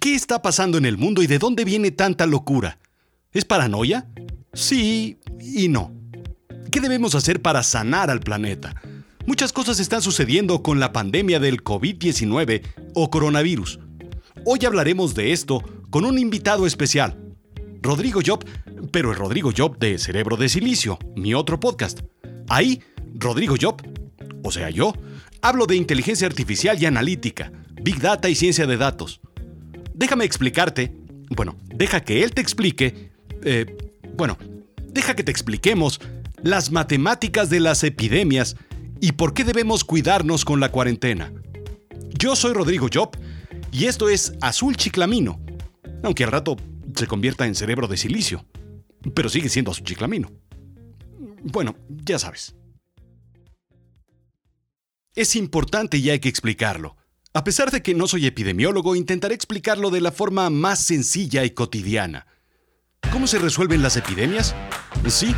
¿Qué está pasando en el mundo y de dónde viene tanta locura? ¿Es paranoia? Sí y no. ¿Qué debemos hacer para sanar al planeta? Muchas cosas están sucediendo con la pandemia del COVID-19 o coronavirus. Hoy hablaremos de esto con un invitado especial, Rodrigo Job, pero el Rodrigo Job de Cerebro de Silicio, mi otro podcast. Ahí, Rodrigo Job, o sea yo, hablo de inteligencia artificial y analítica, big data y ciencia de datos. Déjame explicarte, bueno, deja que él te explique, eh, bueno, deja que te expliquemos las matemáticas de las epidemias y por qué debemos cuidarnos con la cuarentena. Yo soy Rodrigo Job y esto es Azul Chiclamino, aunque al rato se convierta en cerebro de silicio, pero sigue siendo Azul Chiclamino. Bueno, ya sabes. Es importante y hay que explicarlo. A pesar de que no soy epidemiólogo, intentaré explicarlo de la forma más sencilla y cotidiana. ¿Cómo se resuelven las epidemias? Sí,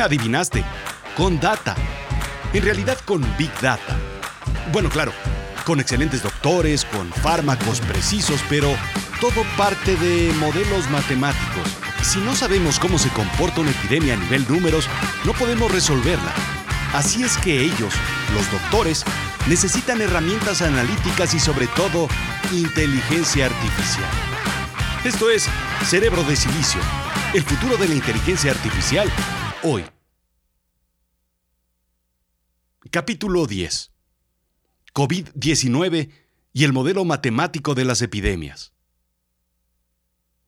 adivinaste, con data. En realidad con Big Data. Bueno, claro, con excelentes doctores, con fármacos precisos, pero todo parte de modelos matemáticos. Si no sabemos cómo se comporta una epidemia a nivel números, no podemos resolverla. Así es que ellos, los doctores, necesitan herramientas analíticas y sobre todo inteligencia artificial. Esto es Cerebro de Silicio, el futuro de la inteligencia artificial, hoy. Capítulo 10. COVID-19 y el modelo matemático de las epidemias.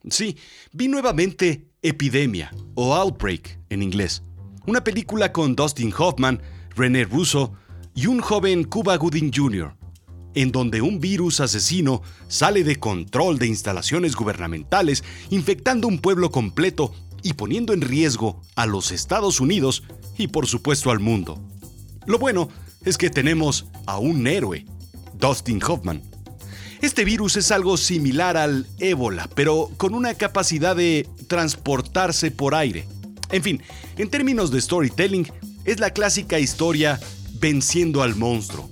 Sí, vi nuevamente Epidemia, o Outbreak en inglés, una película con Dustin Hoffman, René Russo y un joven Cuba Gooding Jr., en donde un virus asesino sale de control de instalaciones gubernamentales, infectando un pueblo completo y poniendo en riesgo a los Estados Unidos y por supuesto al mundo. Lo bueno es que tenemos a un héroe, Dustin Hoffman. Este virus es algo similar al ébola, pero con una capacidad de transportarse por aire. En fin, en términos de storytelling, es la clásica historia venciendo al monstruo.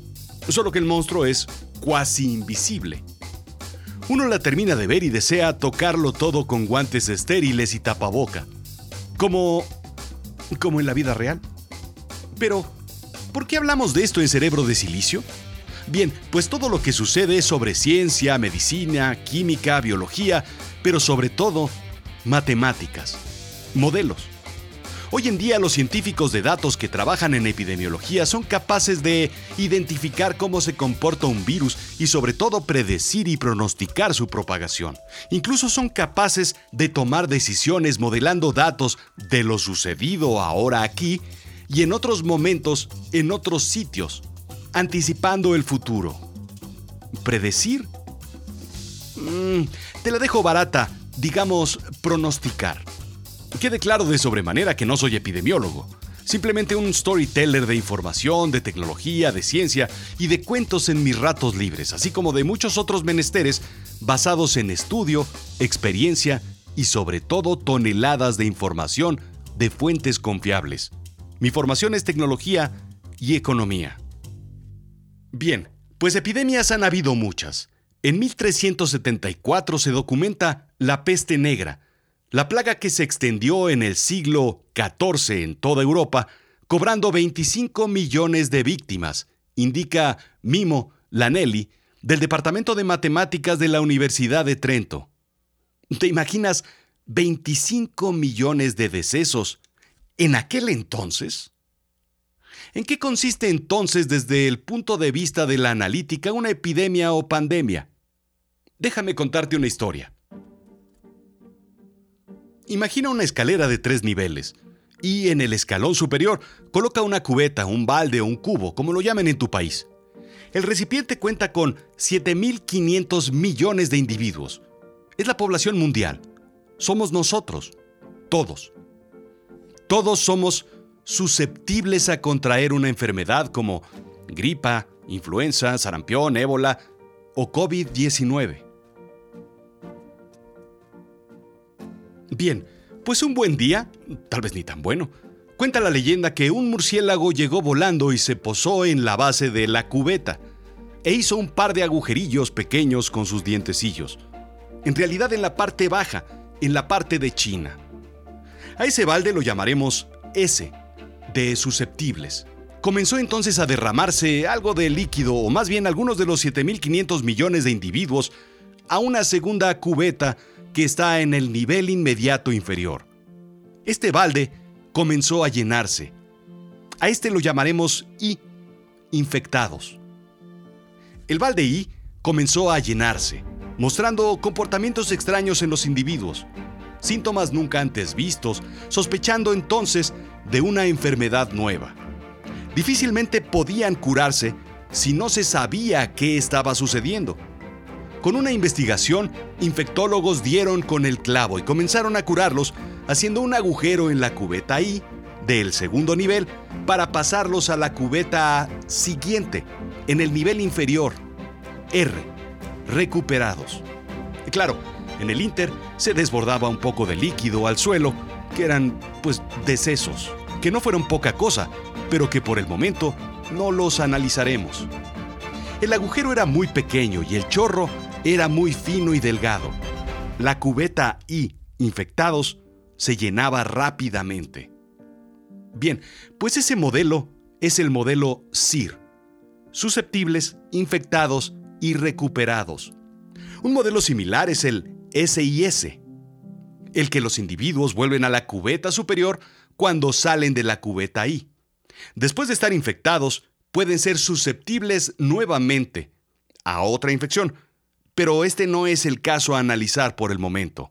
Solo que el monstruo es cuasi invisible. Uno la termina de ver y desea tocarlo todo con guantes estériles y tapaboca. Como... como en la vida real. Pero, ¿por qué hablamos de esto en Cerebro de Silicio? Bien, pues todo lo que sucede es sobre ciencia, medicina, química, biología, pero sobre todo, matemáticas, modelos. Hoy en día los científicos de datos que trabajan en epidemiología son capaces de identificar cómo se comporta un virus y sobre todo predecir y pronosticar su propagación. Incluso son capaces de tomar decisiones modelando datos de lo sucedido ahora aquí y en otros momentos en otros sitios, anticipando el futuro. ¿Predecir? Mm, te la dejo barata, digamos, pronosticar. Quede claro de sobremanera que no soy epidemiólogo, simplemente un storyteller de información, de tecnología, de ciencia y de cuentos en mis ratos libres, así como de muchos otros menesteres basados en estudio, experiencia y sobre todo toneladas de información de fuentes confiables. Mi formación es tecnología y economía. Bien, pues epidemias han habido muchas. En 1374 se documenta la peste negra, la plaga que se extendió en el siglo XIV en toda Europa, cobrando 25 millones de víctimas, indica Mimo Lanelli, del Departamento de Matemáticas de la Universidad de Trento. ¿Te imaginas 25 millones de decesos en aquel entonces? ¿En qué consiste entonces desde el punto de vista de la analítica una epidemia o pandemia? Déjame contarte una historia. Imagina una escalera de tres niveles y en el escalón superior coloca una cubeta, un balde o un cubo, como lo llamen en tu país. El recipiente cuenta con 7.500 millones de individuos. Es la población mundial. Somos nosotros, todos. Todos somos susceptibles a contraer una enfermedad como gripa, influenza, sarampión, ébola o COVID-19. Bien, pues un buen día, tal vez ni tan bueno, cuenta la leyenda que un murciélago llegó volando y se posó en la base de la cubeta e hizo un par de agujerillos pequeños con sus dientecillos. en realidad en la parte baja, en la parte de China. A ese balde lo llamaremos S, de susceptibles. Comenzó entonces a derramarse algo de líquido, o más bien algunos de los 7.500 millones de individuos, a una segunda cubeta que está en el nivel inmediato inferior. Este balde comenzó a llenarse. A este lo llamaremos I, infectados. El balde I comenzó a llenarse, mostrando comportamientos extraños en los individuos, síntomas nunca antes vistos, sospechando entonces de una enfermedad nueva. Difícilmente podían curarse si no se sabía qué estaba sucediendo. Con una investigación, infectólogos dieron con el clavo y comenzaron a curarlos haciendo un agujero en la cubeta I del segundo nivel para pasarlos a la cubeta siguiente, en el nivel inferior, R, recuperados. Y claro, en el Inter se desbordaba un poco de líquido al suelo, que eran, pues, decesos, que no fueron poca cosa, pero que por el momento no los analizaremos. El agujero era muy pequeño y el chorro era muy fino y delgado. La cubeta I, infectados, se llenaba rápidamente. Bien, pues ese modelo es el modelo SIR. Susceptibles, infectados y recuperados. Un modelo similar es el SIS, el que los individuos vuelven a la cubeta superior cuando salen de la cubeta I. Después de estar infectados, pueden ser susceptibles nuevamente a otra infección, pero este no es el caso a analizar por el momento.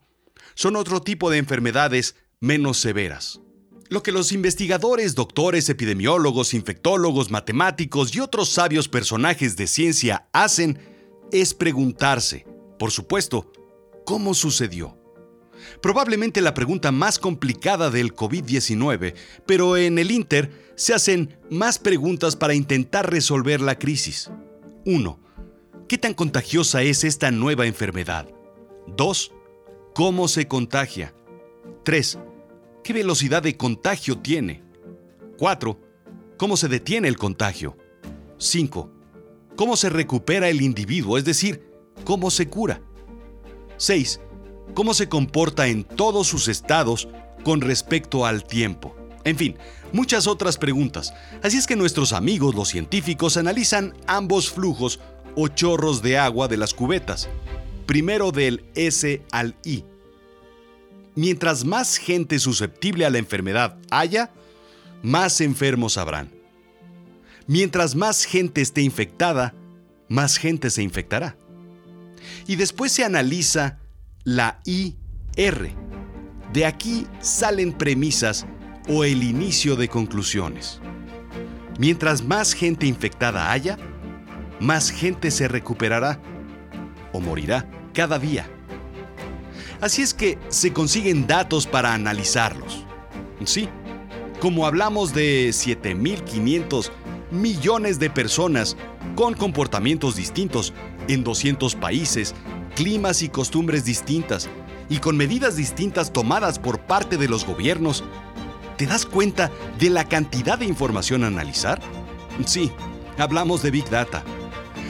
Son otro tipo de enfermedades menos severas. Lo que los investigadores, doctores, epidemiólogos, infectólogos, matemáticos y otros sabios personajes de ciencia hacen es preguntarse, por supuesto, ¿cómo sucedió? Probablemente la pregunta más complicada del COVID-19, pero en el Inter se hacen más preguntas para intentar resolver la crisis. 1. ¿Qué tan contagiosa es esta nueva enfermedad? 2. ¿Cómo se contagia? 3. ¿Qué velocidad de contagio tiene? 4. ¿Cómo se detiene el contagio? 5. ¿Cómo se recupera el individuo? Es decir, ¿cómo se cura? 6. ¿Cómo se comporta en todos sus estados con respecto al tiempo? En fin, muchas otras preguntas. Así es que nuestros amigos los científicos analizan ambos flujos o chorros de agua de las cubetas. Primero del S al I mientras más gente susceptible a la enfermedad haya, más enfermos habrán. Mientras más gente esté infectada, más gente se infectará. Y después se analiza la IR. De aquí salen premisas o el inicio de conclusiones. Mientras más gente infectada haya, más gente se recuperará o morirá cada día. Así es que se consiguen datos para analizarlos. Sí, como hablamos de 7.500 millones de personas con comportamientos distintos en 200 países, climas y costumbres distintas, y con medidas distintas tomadas por parte de los gobiernos, ¿te das cuenta de la cantidad de información a analizar? Sí, hablamos de Big Data.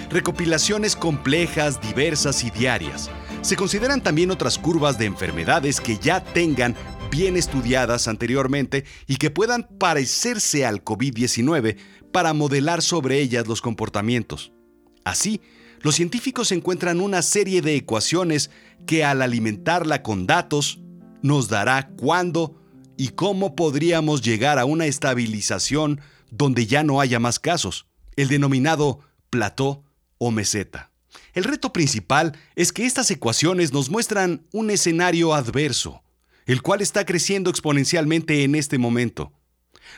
Recopilaciones complejas, diversas y diarias se consideran también otras curvas de enfermedades que ya tengan bien estudiadas anteriormente y que puedan parecerse al COVID-19 para modelar sobre ellas los comportamientos. Así, los científicos encuentran una serie de ecuaciones que al alimentarla con datos nos dará cuándo y cómo podríamos llegar a una estabilización donde ya no haya más casos, el denominado plató o meseta. El reto principal es que estas ecuaciones nos muestran un escenario adverso, el cual está creciendo exponencialmente en este momento.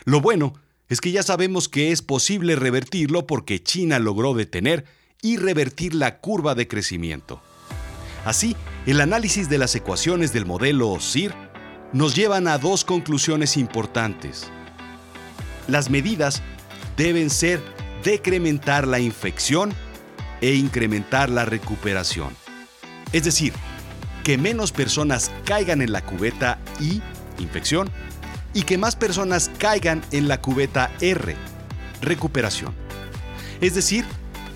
Lo bueno es que ya sabemos que es posible revertirlo porque China logró detener y revertir la curva de crecimiento. Así, el análisis de las ecuaciones del modelo CIR nos llevan a dos conclusiones importantes. Las medidas deben ser decrementar la infección e incrementar la recuperación. Es decir, que menos personas caigan en la cubeta I, infección, y que más personas caigan en la cubeta R, recuperación. Es decir,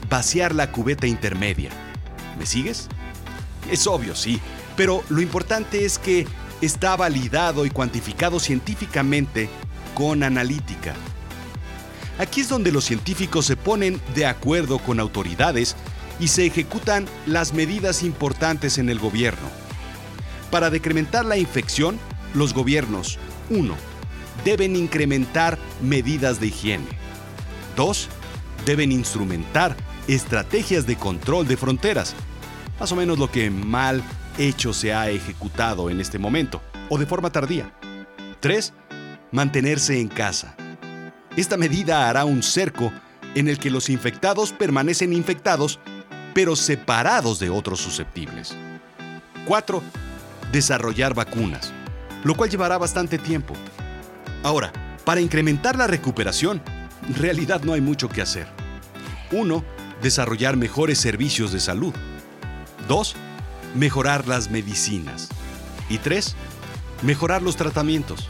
vaciar la cubeta intermedia. ¿Me sigues? Es obvio, sí, pero lo importante es que está validado y cuantificado científicamente con analítica. Aquí es donde los científicos se ponen de acuerdo con autoridades y se ejecutan las medidas importantes en el gobierno. Para decrementar la infección, los gobiernos 1. Deben incrementar medidas de higiene. 2. Deben instrumentar estrategias de control de fronteras. Más o menos lo que mal hecho se ha ejecutado en este momento, o de forma tardía. 3. Mantenerse en casa. Esta medida hará un cerco en el que los infectados permanecen infectados, pero separados de otros susceptibles. 4. Desarrollar vacunas, lo cual llevará bastante tiempo. Ahora, para incrementar la recuperación, en realidad no hay mucho que hacer. 1. Desarrollar mejores servicios de salud. 2. Mejorar las medicinas. Y 3. Mejorar los tratamientos.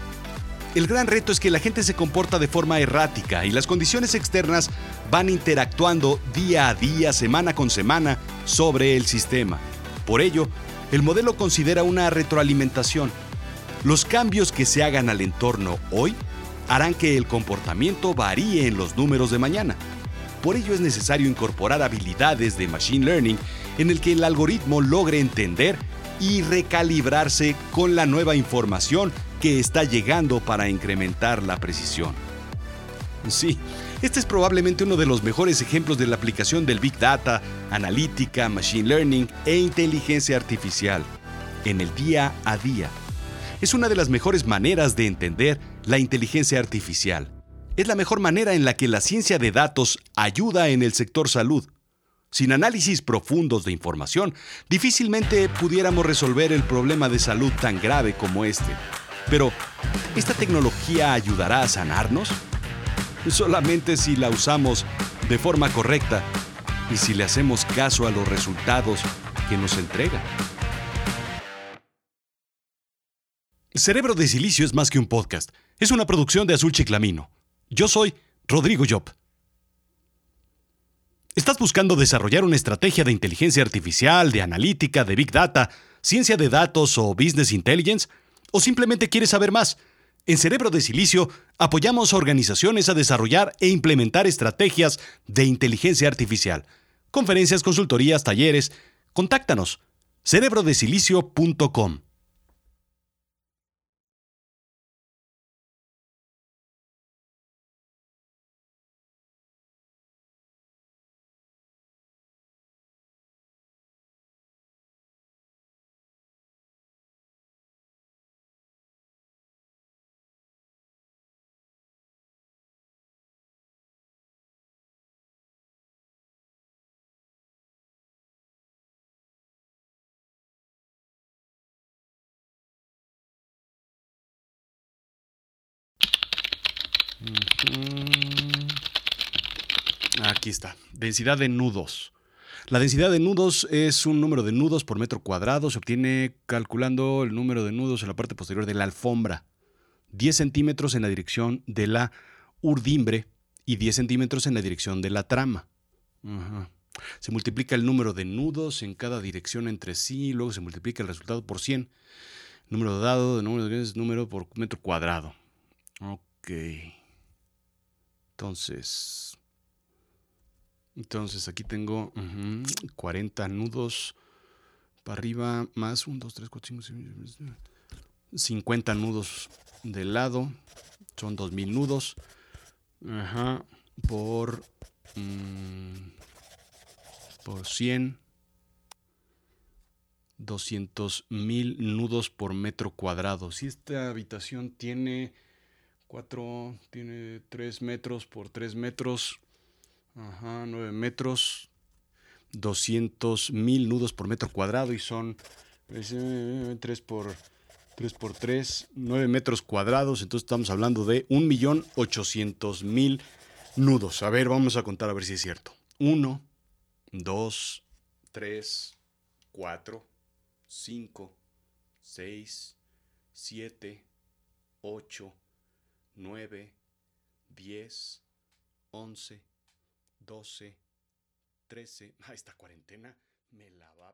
El gran reto es que la gente se comporta de forma errática y las condiciones externas van interactuando día a día, semana con semana, sobre el sistema. Por ello, el modelo considera una retroalimentación. Los cambios que se hagan al entorno hoy harán que el comportamiento varíe en los números de mañana. Por ello es necesario incorporar habilidades de Machine Learning en el que el algoritmo logre entender y recalibrarse con la nueva información que está llegando para incrementar la precisión. Sí, este es probablemente uno de los mejores ejemplos de la aplicación del Big Data, analítica, Machine Learning e inteligencia artificial en el día a día. Es una de las mejores maneras de entender la inteligencia artificial. Es la mejor manera en la que la ciencia de datos ayuda en el sector salud. Sin análisis profundos de información, difícilmente pudiéramos resolver el problema de salud tan grave como este. Pero, ¿esta tecnología ayudará a sanarnos? Solamente si la usamos de forma correcta y si le hacemos caso a los resultados que nos entrega. Cerebro de Silicio es más que un podcast. Es una producción de Azul Chiclamino. Yo soy Rodrigo Job. ¿Estás buscando desarrollar una estrategia de inteligencia artificial, de analítica, de big data, ciencia de datos o business intelligence? ¿O simplemente quieres saber más? En Cerebro de Silicio apoyamos a organizaciones a desarrollar e implementar estrategias de inteligencia artificial. Conferencias, consultorías, talleres. Contáctanos. cerebrodesilicio.com. Aquí está. Densidad de nudos. La densidad de nudos es un número de nudos por metro cuadrado. Se obtiene calculando el número de nudos en la parte posterior de la alfombra. 10 centímetros en la dirección de la urdimbre y 10 centímetros en la dirección de la trama. Se multiplica el número de nudos en cada dirección entre sí y luego se multiplica el resultado por 100. Número dado de número de número por metro cuadrado. Ok. Entonces, entonces aquí tengo 40 nudos para arriba, más 1, 2, 3, 4, 5, 6, 50 nudos de lado, son 2000 nudos. Ajá, por, mm, por 100, 200 mil nudos por metro cuadrado. Si esta habitación tiene 4, tiene 3 metros por 3 metros, ajá, 9 metros, 200 mil nudos por metro cuadrado y son 3 pues, por 3 por 3, 9 metros cuadrados, entonces estamos hablando de 1.800.000 nudos. A ver, vamos a contar a ver si es cierto. 1, 2, 3, 4, 5, 6, 7, 8, 9, 10, 11, 12, 13. Ah, esta cuarentena me la va a